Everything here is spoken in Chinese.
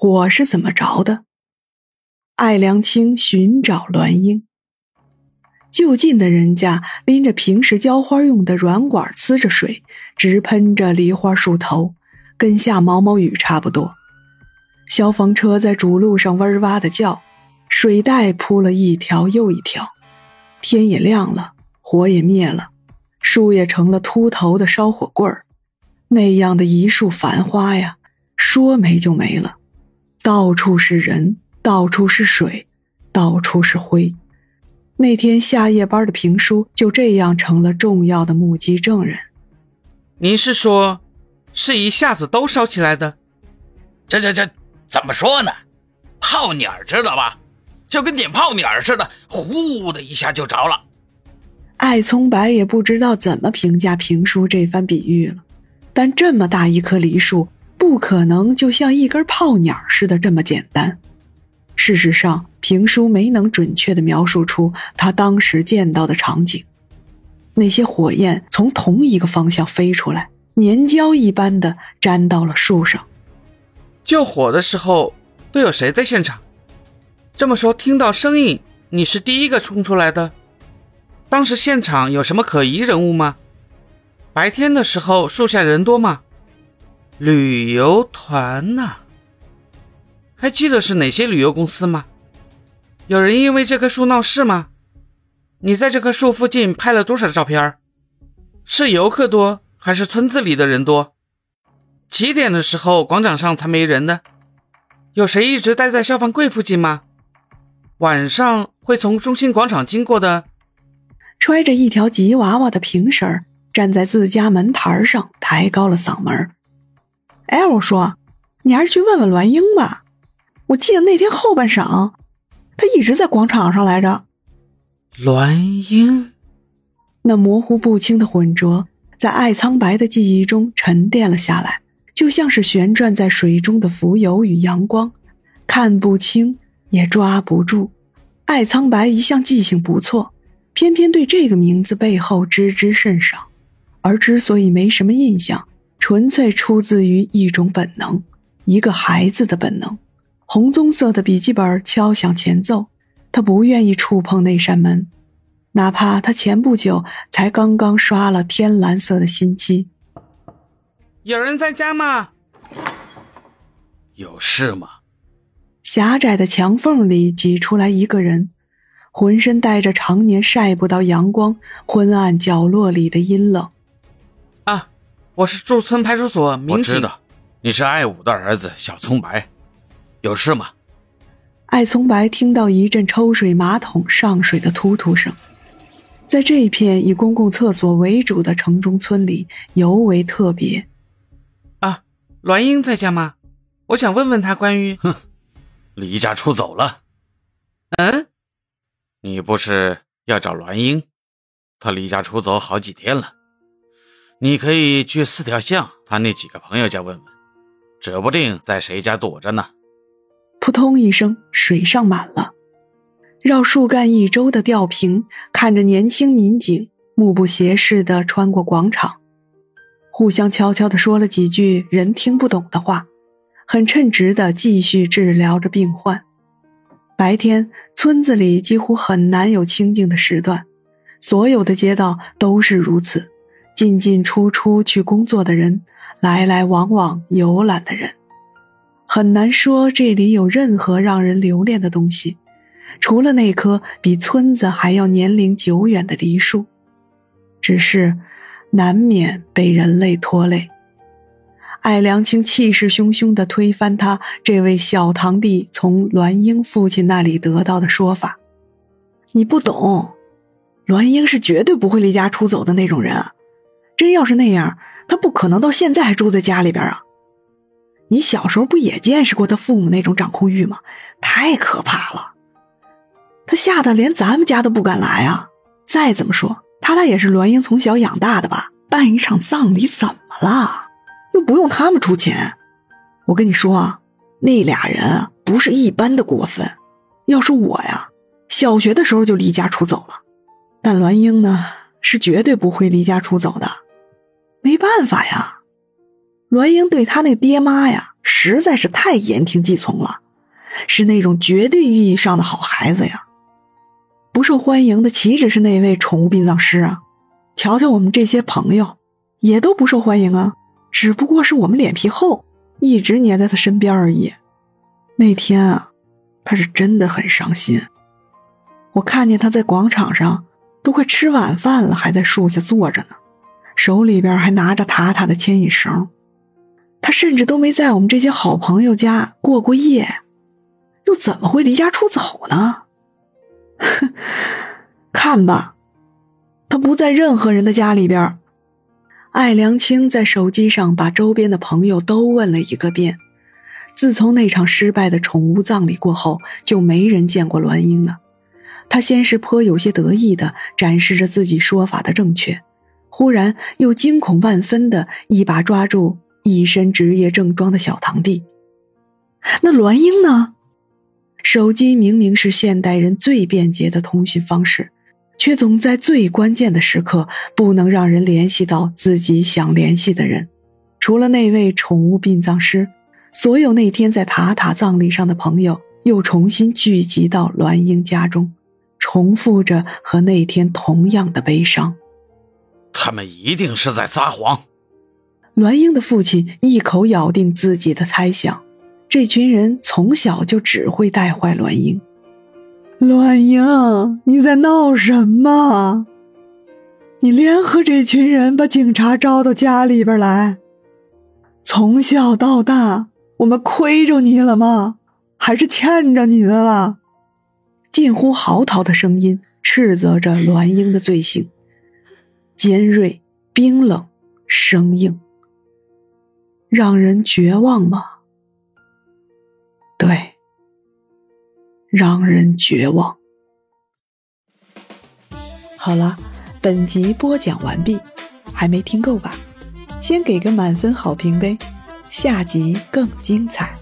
火是怎么着的？艾良清寻找栾英。就近的人家拎着平时浇花用的软管，呲着水，直喷着梨花树头，跟下毛毛雨差不多。消防车在主路上哇哇的叫，水带铺了一条又一条。天也亮了，火也灭了，树也成了秃头的烧火棍儿。那样的一束繁花呀，说没就没了。到处是人，到处是水，到处是灰。那天下夜班的评书就这样成了重要的目击证人。您是说，是一下子都烧起来的？这这这怎么说呢？炮捻儿知道吧？就跟点炮捻儿似的，呼的一下就着了。艾葱白也不知道怎么评价评书这番比喻了，但这么大一棵梨树，不可能就像一根炮鸟似的这么简单。事实上，评书没能准确地描述出他当时见到的场景。那些火焰从同一个方向飞出来，粘胶一般的粘到了树上。救火的时候都有谁在现场？这么说，听到声音，你是第一个冲出来的。当时现场有什么可疑人物吗？白天的时候树下人多吗？旅游团呐？还记得是哪些旅游公司吗？有人因为这棵树闹事吗？你在这棵树附近拍了多少照片？是游客多还是村子里的人多？几点的时候广场上才没人的？有谁一直待在消防柜附近吗？晚上会从中心广场经过的？揣着一条吉娃娃的平婶站在自家门台上，抬高了嗓门：“哎，我说，你还是去问问栾英吧。”我记得那天后半晌，他一直在广场上来着。栾英，那模糊不清的浑浊，在艾苍白的记忆中沉淀了下来，就像是旋转在水中的浮游与阳光，看不清也抓不住。艾苍白一向记性不错，偏偏对这个名字背后知之甚少，而之所以没什么印象，纯粹出自于一种本能，一个孩子的本能。红棕色的笔记本敲响前奏，他不愿意触碰那扇门，哪怕他前不久才刚刚刷了天蓝色的新机。有人在家吗？有事吗？狭窄的墙缝里挤出来一个人，浑身带着常年晒不到阳光、昏暗角落里的阴冷。啊，我是驻村派出所民警。我知道，你是艾武的儿子小葱白。有事吗？艾葱白听到一阵抽水马桶上水的突突声，在这一片以公共厕所为主的城中村里尤为特别。啊，栾英在家吗？我想问问他关于……哼，离家出走了。嗯，你不是要找栾英？他离家出走好几天了。你可以去四条巷他那几个朋友家问问，指不定在谁家躲着呢。扑通一声，水上满了。绕树干一周的吊瓶看着年轻民警目不斜视地穿过广场，互相悄悄地说了几句人听不懂的话，很称职地继续治疗着病患。白天村子里几乎很难有清静的时段，所有的街道都是如此，进进出出去工作的人，来来往往游览的人。很难说这里有任何让人留恋的东西，除了那棵比村子还要年龄久远的梨树，只是难免被人类拖累。艾良清气势汹汹地推翻他这位小堂弟从栾英父亲那里得到的说法：“你不懂，栾英是绝对不会离家出走的那种人啊。真要是那样，他不可能到现在还住在家里边啊。”你小时候不也见识过他父母那种掌控欲吗？太可怕了，他吓得连咱们家都不敢来啊！再怎么说，他俩也是栾英从小养大的吧？办一场葬礼怎么了？又不用他们出钱。我跟你说啊，那俩人不是一般的过分。要是我呀，小学的时候就离家出走了。但栾英呢，是绝对不会离家出走的。办法呀。栾英对他那爹妈呀，实在是太言听计从了，是那种绝对意义上的好孩子呀。不受欢迎的岂止是那位宠物殡葬师啊？瞧瞧我们这些朋友，也都不受欢迎啊。只不过是我们脸皮厚，一直黏在他身边而已。那天啊，他是真的很伤心。我看见他在广场上，都快吃晚饭了，还在树下坐着呢，手里边还拿着塔塔的牵引绳。他甚至都没在我们这些好朋友家过过夜，又怎么会离家出走呢？哼，看吧，他不在任何人的家里边。艾良清在手机上把周边的朋友都问了一个遍。自从那场失败的宠物葬礼过后，就没人见过栾英了。他先是颇有些得意的展示着自己说法的正确，忽然又惊恐万分的一把抓住。一身职业正装的小堂弟，那栾英呢？手机明明是现代人最便捷的通讯方式，却总在最关键的时刻不能让人联系到自己想联系的人。除了那位宠物殡葬师，所有那天在塔塔葬礼上的朋友又重新聚集到栾英家中，重复着和那天同样的悲伤。他们一定是在撒谎。栾英的父亲一口咬定自己的猜想，这群人从小就只会带坏栾英。栾英，你在闹什么？你联合这群人把警察招到家里边来？从小到大，我们亏着你了吗？还是欠着你的了？近乎嚎啕的声音斥责着栾英的罪行，尖锐、冰冷、生硬。让人绝望吗？对，让人绝望。好了，本集播讲完毕，还没听够吧？先给个满分好评呗，下集更精彩。